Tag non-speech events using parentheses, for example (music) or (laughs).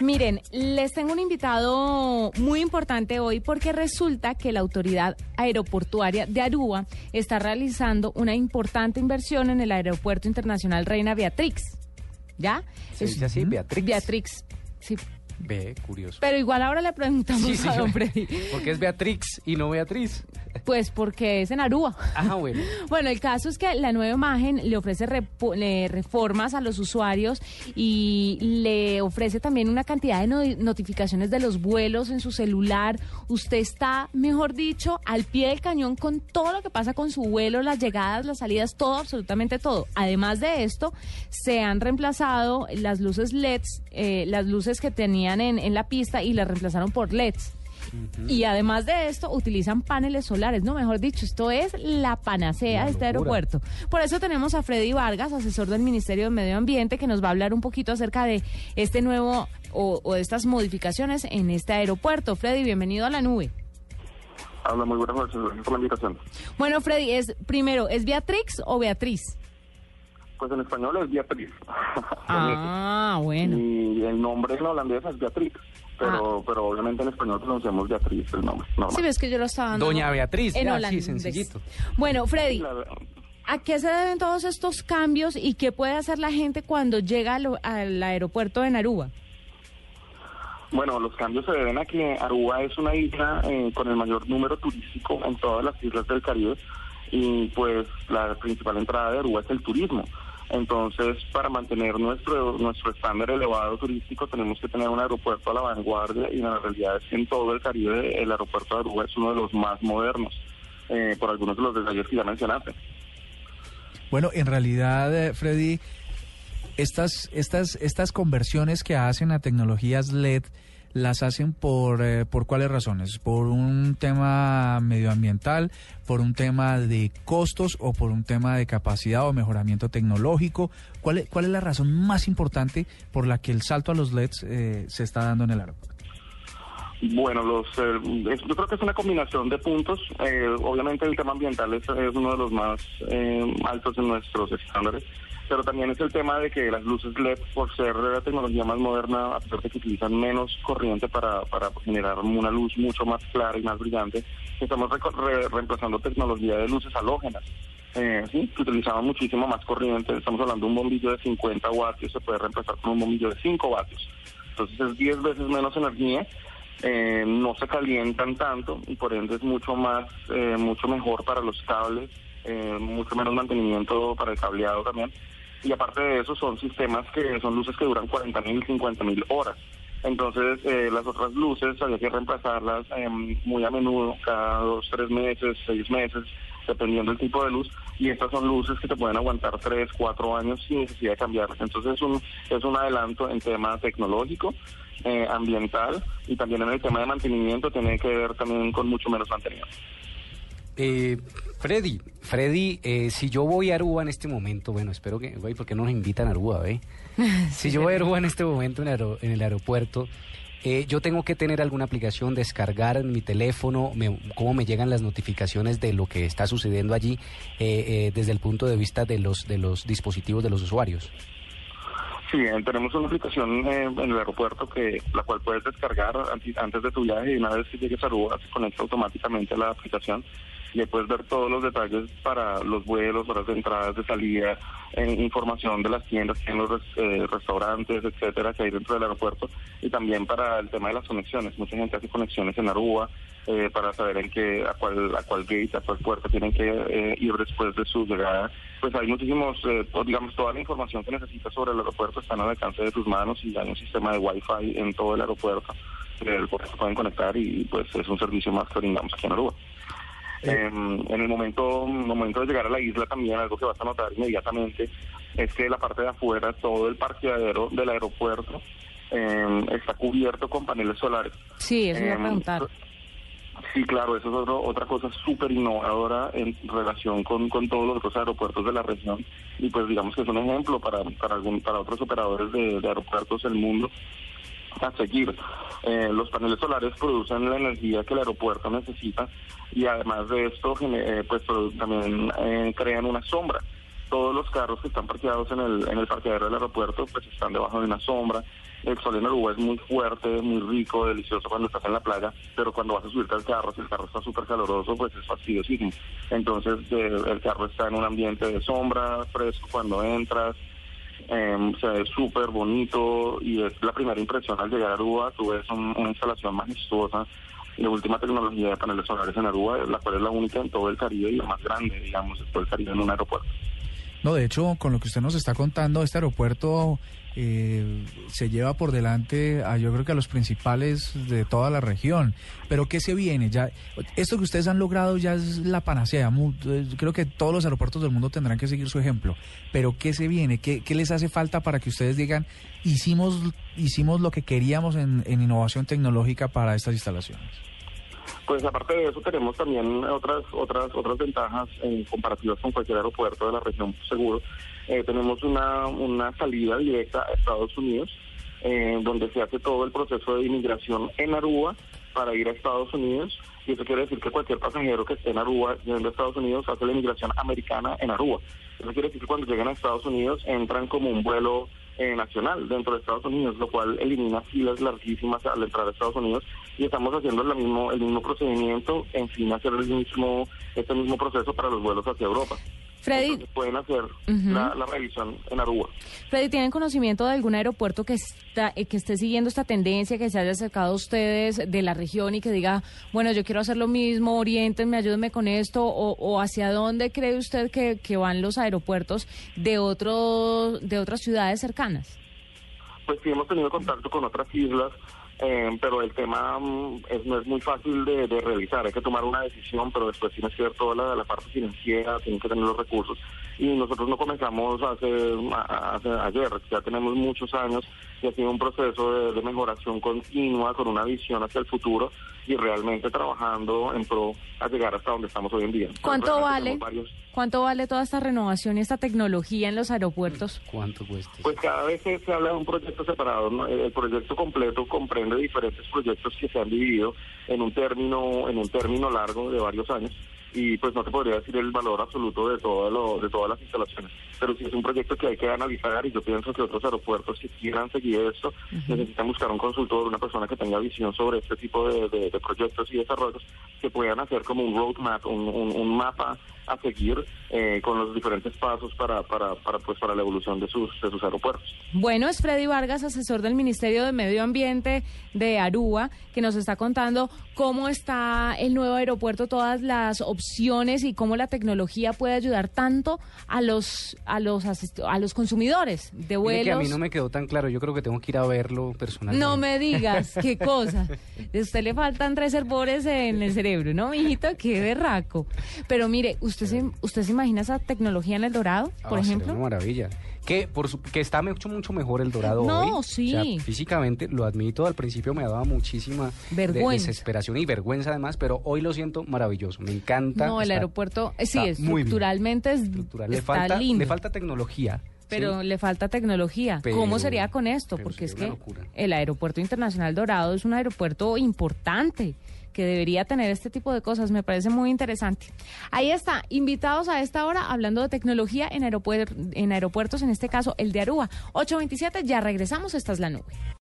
Miren, les tengo un invitado muy importante hoy porque resulta que la autoridad aeroportuaria de Aruba está realizando una importante inversión en el Aeropuerto Internacional Reina Beatrix. ¿Ya? ¿Se dice así? Beatrix. Beatrix. Sí, Ve, curioso. pero igual ahora le preguntamos Sí, sí, a don Freddy. Porque es Beatrix y no Beatriz. Pues porque es en Aruba. Ah, bueno. (laughs) Bueno, el caso es que la nueva imagen le ofrece le reformas a los usuarios y le ofrece también una cantidad de no- notificaciones de los vuelos en su celular. Usted está, mejor dicho, al pie del cañón con todo lo que pasa con su vuelo, las llegadas, las salidas, todo, absolutamente todo. Además de esto, se han reemplazado las luces LEDs, eh, las luces que tenían en, en la pista y las reemplazaron por LEDs. Y además de esto, utilizan paneles solares, no, mejor dicho, esto es la panacea de este aeropuerto. Por eso tenemos a Freddy Vargas, asesor del Ministerio de Medio Ambiente, que nos va a hablar un poquito acerca de este nuevo o, o de estas modificaciones en este aeropuerto. Freddy, bienvenido a la nube. Habla muy buenas noches, gracias por la invitación. Bueno, Freddy, es primero, ¿es Beatrix o Beatriz? Pues en español es Beatriz. Ah, (laughs) bueno. Y el nombre en holandés es Beatriz. Pero, pero obviamente en español pronunciamos Beatriz el nombre. normal. Sí, ves que yo lo estaba dando Doña Beatriz, en ya, sí, holandés. sencillito. Bueno, Freddy, La- ¿A qué se deben todos estos cambios y qué puede hacer la gente cuando llega al, al aeropuerto de Naruba? Bueno, los cambios se deben a que Aruba es una isla eh, con el mayor número turístico en todas las islas del Caribe y pues la principal entrada de Aruba es el turismo. Entonces, para mantener nuestro nuestro estándar elevado turístico tenemos que tener un aeropuerto a la vanguardia y la realidad es que en todo el Caribe el aeropuerto de Aruba es uno de los más modernos, eh, por algunos de los detalles que ya mencionaste. Bueno, en realidad, eh, Freddy, estas, estas, estas conversiones que hacen a tecnologías LED las hacen por, eh, por cuáles razones? ¿Por un tema medioambiental, por un tema de costos o por un tema de capacidad o mejoramiento tecnológico? ¿Cuál es, cuál es la razón más importante por la que el salto a los LEDs eh, se está dando en el aeropuerto? Bueno, los, eh, yo creo que es una combinación de puntos. Eh, obviamente el tema ambiental es, es uno de los más eh, altos en nuestros estándares, pero también es el tema de que las luces LED, por ser la tecnología más moderna, a pesar de que utilizan menos corriente para, para generar una luz mucho más clara y más brillante, estamos reemplazando tecnología de luces halógenas. Eh, sí, que utilizaban muchísimo más corriente. Estamos hablando de un bombillo de 50 vatios, se puede reemplazar con un bombillo de 5 vatios. Entonces es 10 veces menos energía eh, no se calientan tanto y por ende es mucho más, eh, mucho mejor para los cables, eh, mucho menos mantenimiento para el cableado también. Y aparte de eso son sistemas que son luces que duran 40 mil, 50 mil horas. Entonces eh, las otras luces había que reemplazarlas eh, muy a menudo, cada dos, tres meses, seis meses, dependiendo del tipo de luz. Y estas son luces que te pueden aguantar tres, cuatro años sin necesidad de cambiarlas. Entonces es un, es un adelanto en tema tecnológico eh, ambiental y también en el tema de mantenimiento tiene que ver también con mucho menos mantenimiento. Eh, Freddy, Freddy, eh, si yo voy a Aruba en este momento, bueno, espero que, güey, ¿por qué no nos invitan a Aruba, ve? (laughs) Si yo voy a Aruba en este momento en, aero- en el aeropuerto, eh, yo tengo que tener alguna aplicación, descargar en mi teléfono, me- cómo me llegan las notificaciones de lo que está sucediendo allí eh, eh, desde el punto de vista de los, de los dispositivos de los usuarios. Sí, eh, tenemos una aplicación eh, en el aeropuerto que la cual puedes descargar anti- antes de tu viaje y una vez que llegues a Aruba se conecta automáticamente a la aplicación y ahí puedes ver todos los detalles para los vuelos, horas de entradas, de salida, información de las tiendas, en los eh, restaurantes, etcétera, que hay dentro del aeropuerto y también para el tema de las conexiones. Mucha gente hace conexiones en Aruba eh, para saber en qué, a cuál, a cuál gate, a cuál puerta tienen que eh, ir después de su llegada. Pues hay muchísimos, eh, digamos, toda la información que necesitas sobre el aeropuerto está al alcance de tus manos y hay un sistema de Wi-Fi en todo el aeropuerto, eh, el cual pueden conectar y pues es un servicio más que brindamos aquí en Aruba. Eh, en el momento, momento de llegar a la isla también algo que vas a notar inmediatamente es que la parte de afuera, todo el parqueadero del aeropuerto eh, está cubierto con paneles solares. Sí, eso iba a Em, preguntar. Sí, claro, eso es otro- otra cosa súper innovadora en relación con, con todos los otros aeropuertos de la región y pues digamos que es un ejemplo para, para, algún, para otros operadores de, de aeropuertos del mundo a seguir. Eh, los paneles solares producen la energía que el aeropuerto necesita y además de esto eh, pues también eh, crean una sombra. Todos los carros que están parqueados en el, en el parqueadero del aeropuerto pues están debajo de una sombra. el sol en Aruba es muy fuerte, muy rico, delicioso cuando estás en la playa, pero cuando vas a subirte al carro, si el carro está súper caloroso, pues es fastidiosísimo. Entonces el carro está en un ambiente de sombra, fresco cuando entras, eh, se ve súper bonito y es la primera impresión al llegar a Aruba, tú ves una instalación majestuosa de última tecnología de paneles solares en Aruba, la cual es la única en todo el Caribe y la más grande, digamos, en todo el Caribe en un aeropuerto. No, de hecho, con lo que usted nos está contando, este aeropuerto eh, se lleva por delante a yo creo que a los principales de toda la región. Pero ¿qué se viene? Ya esto que ustedes han logrado ya es la panacea. Eh, creo que todos los aeropuertos del mundo tendrán que seguir su ejemplo. Pero ¿qué se viene? ¿Qué, qué les hace falta para que ustedes digan hicimos hicimos lo que queríamos en, en innovación tecnológica para estas instalaciones? Pues aparte de eso tenemos también otras otras otras ventajas en comparativas con cualquier aeropuerto de la región seguro. Eh, tenemos una, una salida directa a Estados Unidos, eh, donde se hace todo el proceso de inmigración en Aruba para ir a Estados Unidos. Y eso quiere decir que cualquier pasajero que esté en Aruba, yendo a Estados Unidos, hace la inmigración americana en Aruba. Eso quiere decir que cuando llegan a Estados Unidos entran como un vuelo eh, nacional dentro de Estados Unidos, lo cual elimina filas larguísimas al entrar a Estados Unidos y estamos haciendo el mismo el mismo procedimiento, en fin, hacer el mismo este mismo proceso para los vuelos hacia Europa. Freddy. pueden hacer la, revisión en Aruba. Freddy, ¿tienen conocimiento de algún aeropuerto que está eh, que esté siguiendo esta tendencia, que se haya acercado a ustedes de la región y que diga, bueno, yo quiero hacer lo mismo, orientenme, ayúdenme con esto? ¿O, hacia dónde cree usted que, que van los aeropuertos de, otro, de otras ciudades cercanas? Pues sí, hemos tenido contacto con otras islas eh, pero el tema mm, no es muy fácil de, realizar, hay que tomar una decisión, pero después tiene que ver toda la, la parte financiera, tiene que tener los recursos. Y nosotros no comenzamos hace, hace ayer, ya tenemos muchos años y ha sido un proceso de, mejoración continua con una visión hacia el futuro y realmente trabajando en pro a llegar hasta donde estamos hoy en día. ¿Cuánto vale? ¿Cuánto vale toda esta renovación y esta tecnología en los aeropuertos? ¿Cuánto cuesta? Pues cada vez se, habla de un proyecto separado. El proyecto completo comprende diferentes proyectos que se han dividido en un término en un término largo de varios años y pues no te podría decir el valor absoluto de todo lo, de todas las instalaciones, pero sí es un proyecto que hay que analizar y yo pienso que otros aeropuertos que quieran seguir esto necesitan buscar un consultor, una persona que tenga visión sobre este tipo de, proyectos y desarrollos que puedan hacer como un roadmap, un, un, mapa a seguir eh, con los diferentes pasos para, para, para, pues, para la evolución de sus, de sus aeropuertos. Bueno, es Freddy Vargas, asesor del Ministerio de Medio Ambiente de Aruba, que nos está contando cómo está el nuevo aeropuerto, todas las opciones y cómo la tecnología puede ayudar tanto a los a los a los consumidores de vuelos. que a mí no me quedó tan claro, yo creo que tengo que ir a verlo personalmente. No me digas, (laughs) qué cosa. A usted le faltan reservores en el cerebro, ¿no, mijito? Qué berraco. Pero mire, ¿usted se, usted se imagina esa tecnología en el Dorado, por ah, ejemplo? Una maravilla que por que está mucho mucho mejor el dorado no, hoy. sí. físicamente lo admito, al principio me daba muchísima desesperación y vergüenza además, pero hoy lo siento maravilloso. Me encanta. No, el aeropuerto eh, sí, estructuralmente es le falta, Le falta tecnología. Pero le falta tecnología. ¿Cómo sería con esto? Porque es que el aeropuerto internacional Dorado es un aeropuerto importante que debería tener este tipo de cosas. Me parece muy interesante. Ahí está, invitados a esta hora hablando de tecnología en, en aeropuertos, en este caso el de Aruba. 827, ya regresamos, esta es la nube.